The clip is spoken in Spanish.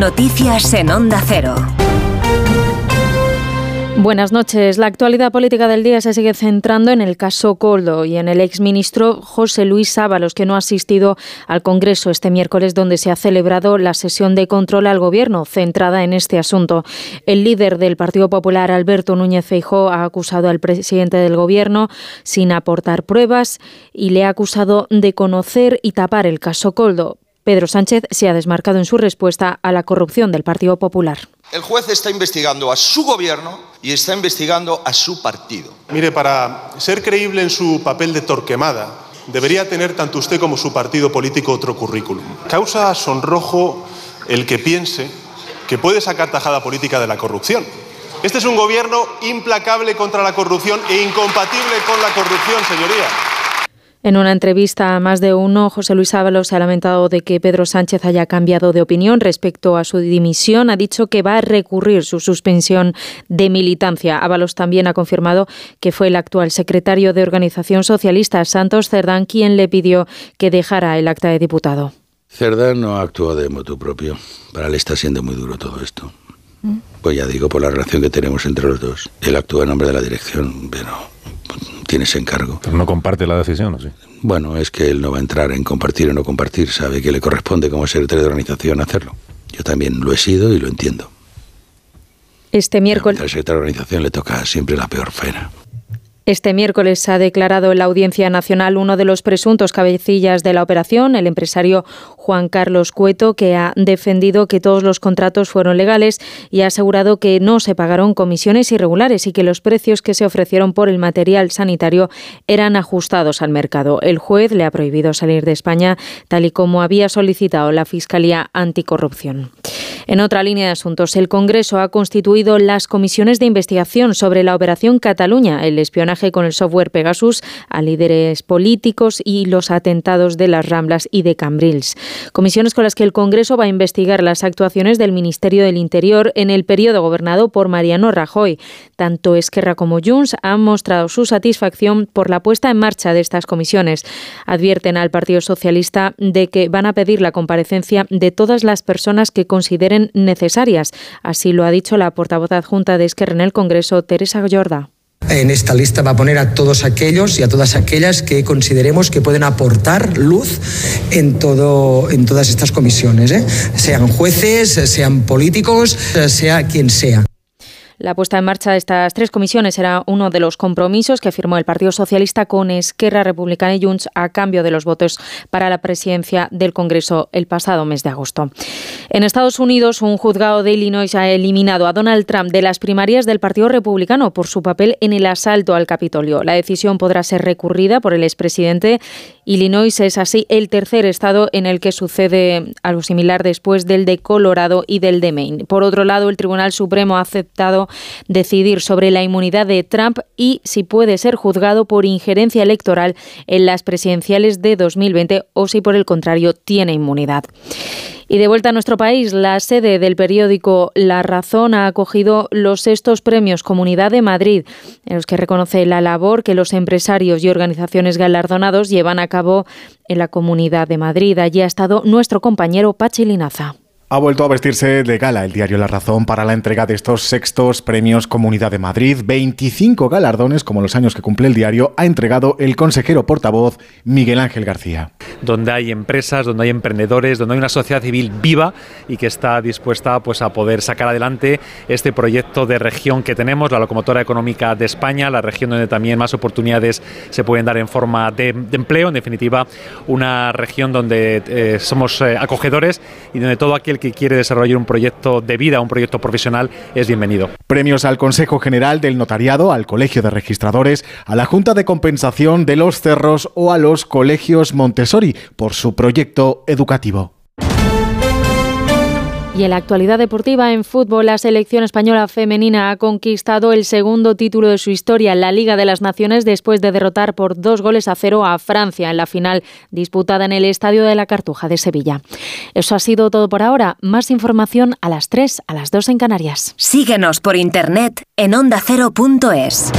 Noticias en Onda Cero. Buenas noches. La actualidad política del día se sigue centrando en el caso Coldo y en el exministro José Luis Ábalos, que no ha asistido al Congreso este miércoles, donde se ha celebrado la sesión de control al Gobierno centrada en este asunto. El líder del Partido Popular, Alberto Núñez Feijó, ha acusado al presidente del Gobierno sin aportar pruebas y le ha acusado de conocer y tapar el caso Coldo. Pedro Sánchez se ha desmarcado en su respuesta a la corrupción del Partido Popular. El juez está investigando a su gobierno y está investigando a su partido. Mire, para ser creíble en su papel de torquemada, debería tener tanto usted como su partido político otro currículum. Causa sonrojo el que piense que puede sacar tajada política de la corrupción. Este es un gobierno implacable contra la corrupción e incompatible con la corrupción, señoría. En una entrevista a más de uno, José Luis Ábalos se ha lamentado de que Pedro Sánchez haya cambiado de opinión respecto a su dimisión. Ha dicho que va a recurrir su suspensión de militancia. Ábalos también ha confirmado que fue el actual secretario de Organización Socialista, Santos Cerdán, quien le pidió que dejara el acta de diputado. Cerdán no actúa de motu propio. Para él está siendo muy duro todo esto. Pues ya digo, por la relación que tenemos entre los dos. Él actúa en nombre de la dirección, pero tiene ese encargo. Pero no comparte la decisión, ¿o sí? Bueno, es que él no va a entrar en compartir o no compartir, sabe que le corresponde como secretario de organización hacerlo. Yo también lo he sido y lo entiendo. Este miércoles. Al secretario de organización le toca siempre la peor pena. Este miércoles ha declarado en la Audiencia Nacional uno de los presuntos cabecillas de la operación, el empresario Juan Carlos Cueto, que ha defendido que todos los contratos fueron legales y ha asegurado que no se pagaron comisiones irregulares y que los precios que se ofrecieron por el material sanitario eran ajustados al mercado. El juez le ha prohibido salir de España, tal y como había solicitado la Fiscalía Anticorrupción. En otra línea de asuntos, el Congreso ha constituido las comisiones de investigación sobre la Operación Cataluña, el espionaje con el software Pegasus a líderes políticos y los atentados de las Ramblas y de Cambrils. Comisiones con las que el Congreso va a investigar las actuaciones del Ministerio del Interior en el periodo gobernado por Mariano Rajoy. Tanto Esquerra como Junts han mostrado su satisfacción por la puesta en marcha de estas comisiones. Advierten al Partido Socialista de que van a pedir la comparecencia de todas las personas que consideren necesarias. Así lo ha dicho la portavoz adjunta de Esquerra en el Congreso, Teresa Jorda. En esta lista va a poner a todos aquellos y a todas aquellas que consideremos que pueden aportar luz en, todo, en todas estas comisiones, ¿eh? sean jueces, sean políticos, sea quien sea. La puesta en marcha de estas tres comisiones era uno de los compromisos que firmó el Partido Socialista con Esquerra Republicana y Junts a cambio de los votos para la presidencia del Congreso el pasado mes de agosto. En Estados Unidos, un juzgado de Illinois ha eliminado a Donald Trump de las primarias del Partido Republicano por su papel en el asalto al Capitolio. La decisión podrá ser recurrida por el expresidente. Illinois es así el tercer estado en el que sucede algo similar después del de Colorado y del de Maine. Por otro lado, el Tribunal Supremo ha aceptado decidir sobre la inmunidad de Trump y si puede ser juzgado por injerencia electoral en las presidenciales de 2020 o si por el contrario tiene inmunidad. Y de vuelta a nuestro país, la sede del periódico La Razón ha acogido los sextos premios Comunidad de Madrid, en los que reconoce la labor que los empresarios y organizaciones galardonados llevan a cabo en la Comunidad de Madrid. Allí ha estado nuestro compañero Pachi Linaza. Ha vuelto a vestirse de gala el diario La Razón para la entrega de estos sextos premios Comunidad de Madrid. 25 galardones, como los años que cumple el diario, ha entregado el consejero portavoz Miguel Ángel García. Donde hay empresas, donde hay emprendedores, donde hay una sociedad civil viva y que está dispuesta pues, a poder sacar adelante este proyecto de región que tenemos, la locomotora económica de España, la región donde también más oportunidades se pueden dar en forma de, empleo, en definitiva, una región donde eh, somos eh, acogedores y donde todo aquel que quiere desarrollar un proyecto de vida, un proyecto profesional, es bienvenido. Premios al Consejo General del Notariado, al Colegio de Registradores, a la Junta de Compensación de los Cerros o a los Colegios Montessori por su proyecto educativo. Y en la actualidad deportiva en fútbol, la selección española femenina ha conquistado el segundo título de su historia en la Liga de las Naciones después de derrotar por dos goles a cero a Francia en la final disputada en el Estadio de la Cartuja de Sevilla. Eso ha sido todo por ahora. Más información a las 3, a las 2 en Canarias. Síguenos por internet en ondacero.es.